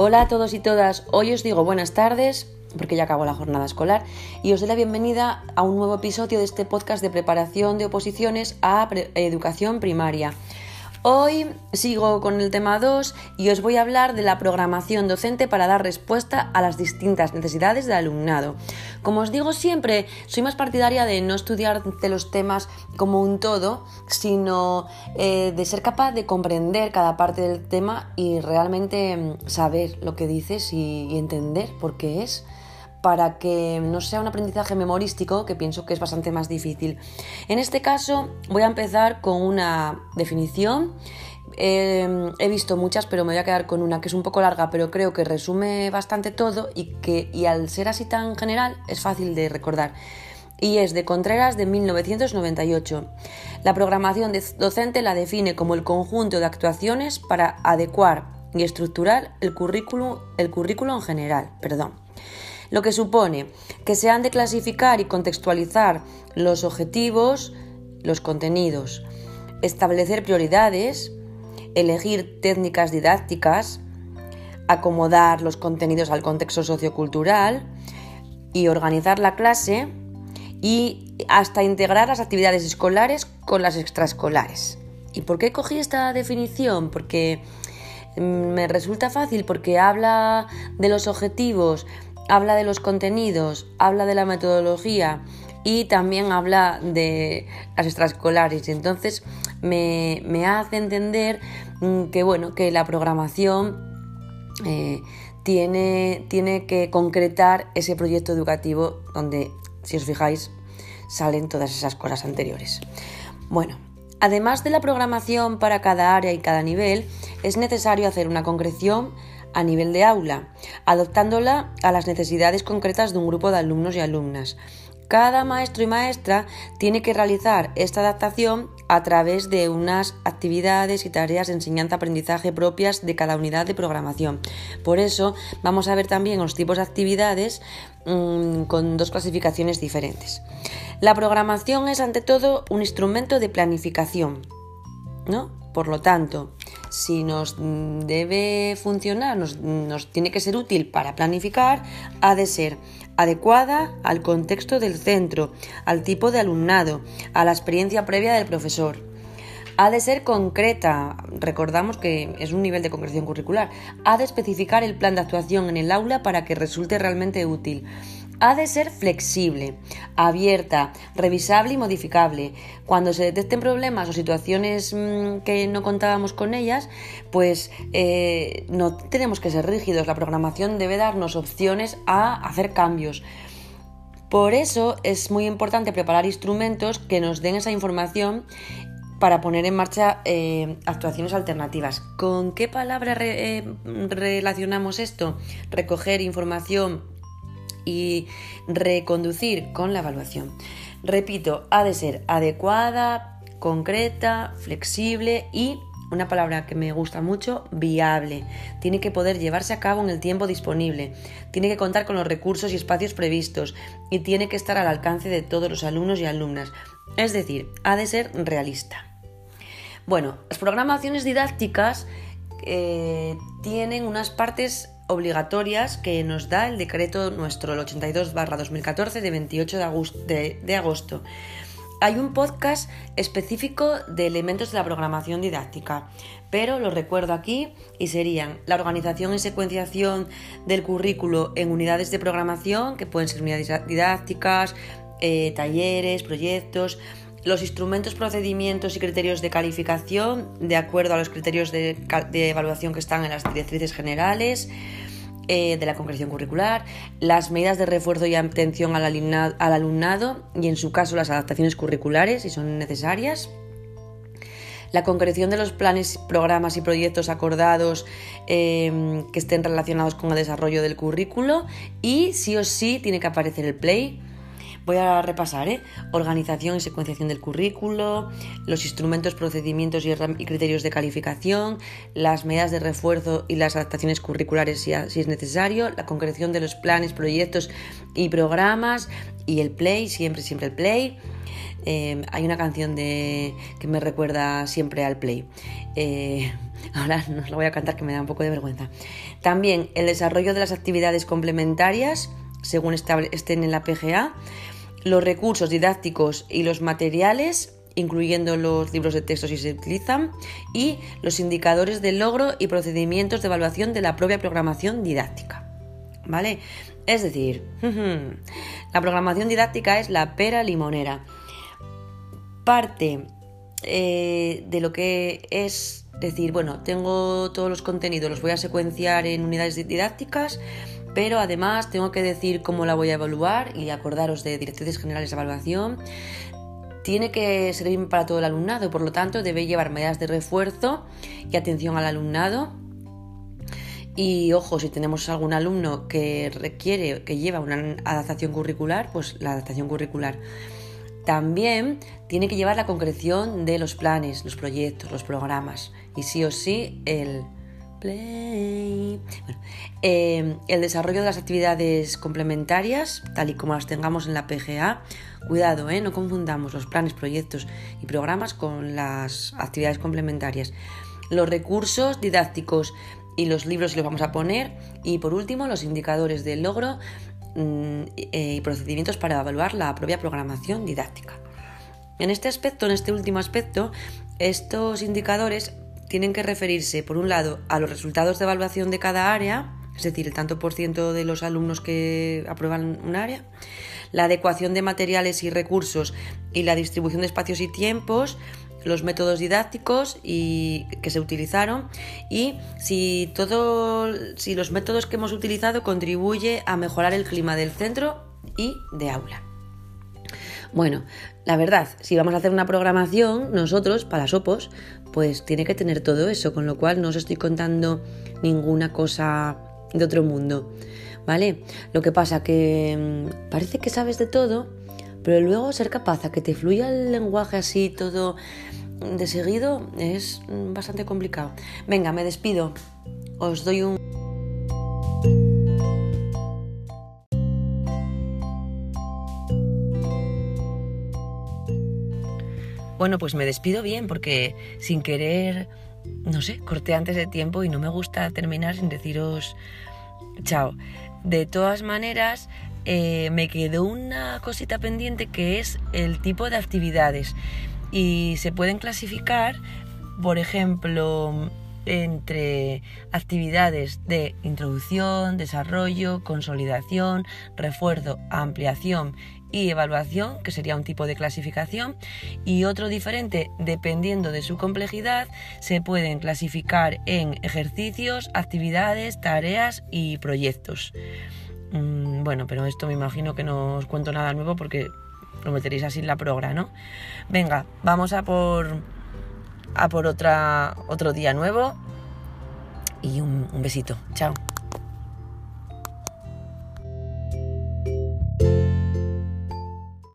Hola a todos y todas, hoy os digo buenas tardes porque ya acabó la jornada escolar y os doy la bienvenida a un nuevo episodio de este podcast de preparación de oposiciones a educación primaria. Hoy sigo con el tema 2 y os voy a hablar de la programación docente para dar respuesta a las distintas necesidades del alumnado. Como os digo siempre, soy más partidaria de no estudiar de los temas como un todo, sino eh, de ser capaz de comprender cada parte del tema y realmente mm, saber lo que dices y, y entender por qué es para que no sea un aprendizaje memorístico, que pienso que es bastante más difícil. En este caso voy a empezar con una definición. Eh, he visto muchas, pero me voy a quedar con una que es un poco larga, pero creo que resume bastante todo y que y al ser así tan general es fácil de recordar. Y es de Contreras de 1998. La programación docente la define como el conjunto de actuaciones para adecuar y estructurar el currículo, el currículo en general. Perdón lo que supone que se han de clasificar y contextualizar los objetivos, los contenidos, establecer prioridades, elegir técnicas didácticas, acomodar los contenidos al contexto sociocultural y organizar la clase y hasta integrar las actividades escolares con las extraescolares. ¿Y por qué cogí esta definición? Porque mm, me resulta fácil, porque habla de los objetivos, habla de los contenidos, habla de la metodología y también habla de las extraescolares. Entonces me, hace entender mm, que bueno, que la programación eh, tiene, tiene que concretar ese proyecto educativo donde, si os fijáis, salen todas esas cosas anteriores. Bueno, además de la programación para cada área y cada nivel, es necesario hacer una concreción a nivel de aula, adoptándola a las necesidades concretas de un grupo de alumnos y alumnas. Cada maestro y maestra tiene que realizar esta adaptación a través de unas actividades y tareas de enseñanza-aprendizaje propias de cada unidad de programación. Por eso vamos a ver también los tipos de actividades mm, con dos clasificaciones diferentes. La programación es ante todo un instrumento de planificación, ¿no? Por lo tanto, si nos debe funcionar, nos, tiene que ser útil para planificar, ha de ser adecuada al contexto del centro, al tipo de alumnado, a la experiencia previa del profesor. Ha de ser concreta, recordamos que es un nivel de concreción curricular. Ha de especificar el plan de actuación en el aula para que resulte realmente útil ha de ser flexible, abierta, revisable y modificable. Cuando se detecten problemas o situaciones mm, que no contábamos con ellas, pues eh, no tenemos que ser rígidos. La programación debe darnos opciones a hacer cambios. Por eso es muy importante preparar instrumentos que nos den esa información para poner en marcha eh, actuaciones alternativas. ¿Con qué palabra eh, relacionamos esto? Recoger información y reconducir con la evaluación. Repito, ha de ser adecuada, concreta, flexible y una palabra que me gusta mucho, viable. Tiene que poder llevarse a cabo en el tiempo disponible, tiene que contar con los recursos y espacios previstos y tiene que estar al alcance de todos los alumnos y alumnas. Es decir, ha de ser realista. Bueno, las programaciones didácticas eh, tienen unas partes obligatorias que nos da el decreto nuestro, el 82 2014 de 28 de agosto, Hay un podcast específico de elementos de la programación didáctica, pero lo recuerdo aquí y serían la organización y secuenciación del currículo en unidades de programación, que pueden ser unidades didácticas, eh, talleres, proyectos, los instrumentos, procedimientos y criterios de calificación de acuerdo a los criterios de, evaluación que están en las directrices generales eh, de la concreción curricular, las medidas de refuerzo y atención al, alumnado y en su caso las adaptaciones curriculares si son necesarias, la concreción de los planes, programas y proyectos acordados eh, que estén relacionados con el desarrollo del currículo y sí o sí tiene que aparecer el play Voy a repasar, ¿eh? Organización y secuenciación del currículo, los instrumentos, procedimientos y, criterios de calificación, las medidas de refuerzo y las adaptaciones curriculares si, es necesario, la concreción de los planes, proyectos y programas y el play, siempre, siempre el play. eh, hay una canción de, que me recuerda siempre al play. Eh, ahora no os la voy a cantar que me da un poco de vergüenza. También el desarrollo de las actividades complementarias, según estén en la PGA, los recursos didácticos y los materiales incluyendo los libros de texto si se utilizan, y los indicadores de logro y procedimientos de evaluación de la propia programación didáctica. ¿Vale? Es decir, la programación didáctica es la pera limonera. Parte eh, de lo que es decir, bueno, tengo todos los contenidos, los voy a secuenciar en unidades didácticas, pero además tengo que decir cómo la voy a evaluar y acordaros de directrices generales de evaluación, tiene que servir para todo el alumnado, por lo tanto debe llevar medidas de refuerzo y atención al alumnado. Y ojo, si tenemos algún alumno que requiere, que lleva una adaptación curricular, pues la adaptación curricular. También tiene que llevar la concreción de los planes, los proyectos, los programas. Y sí o sí, el play. Eh, el desarrollo de las actividades complementarias, tal y como las tengamos en la PGA, Cuidado, ¿eh? no confundamos los planes, proyectos y programas con las actividades complementarias. Los recursos didácticos y los libros los vamos a poner. Y por último, los indicadores de logro mm, eh, y procedimientos para evaluar la propia programación didáctica. En este aspecto, en este último aspecto, estos indicadores tienen que referirse, por un lado, a los resultados de evaluación de cada área, es decir, el tanto por ciento de los alumnos que aprueban un área, la adecuación de materiales y recursos y la distribución de espacios y tiempos, los métodos didácticos y, que se utilizaron y si, todo, si los métodos que hemos utilizado contribuye a mejorar el clima del centro y de aula. Bueno, la verdad, si vamos a hacer una programación, nosotros, para Sopos, pues tiene que tener todo eso, con lo cual no os estoy contando ninguna cosa de otro mundo. ¿vale? Lo que pasa que mm, parece que sabes de todo, pero luego ser capaz a que te fluya el lenguaje así todo de seguido es mm, bastante complicado. Venga, me despido. Os doy un... Bueno, pues me despido bien porque sin querer, no sé, corté antes de tiempo y no me gusta terminar sin deciros chao. De todas maneras, eh, me quedó una cosita pendiente que es el tipo de actividades y se pueden clasificar, por ejemplo, entre actividades de introducción, desarrollo, consolidación, refuerzo, ampliación y evaluación, que sería un tipo de clasificación, y otro diferente, dependiendo de su complejidad, se pueden clasificar en ejercicios, actividades, tareas y proyectos. Mm, bueno, pero esto me imagino que no os cuento nada nuevo porque lo meteréis así en la progra, ¿no? Venga, vamos a por a por otra otro día nuevo y un, un besito. Chao.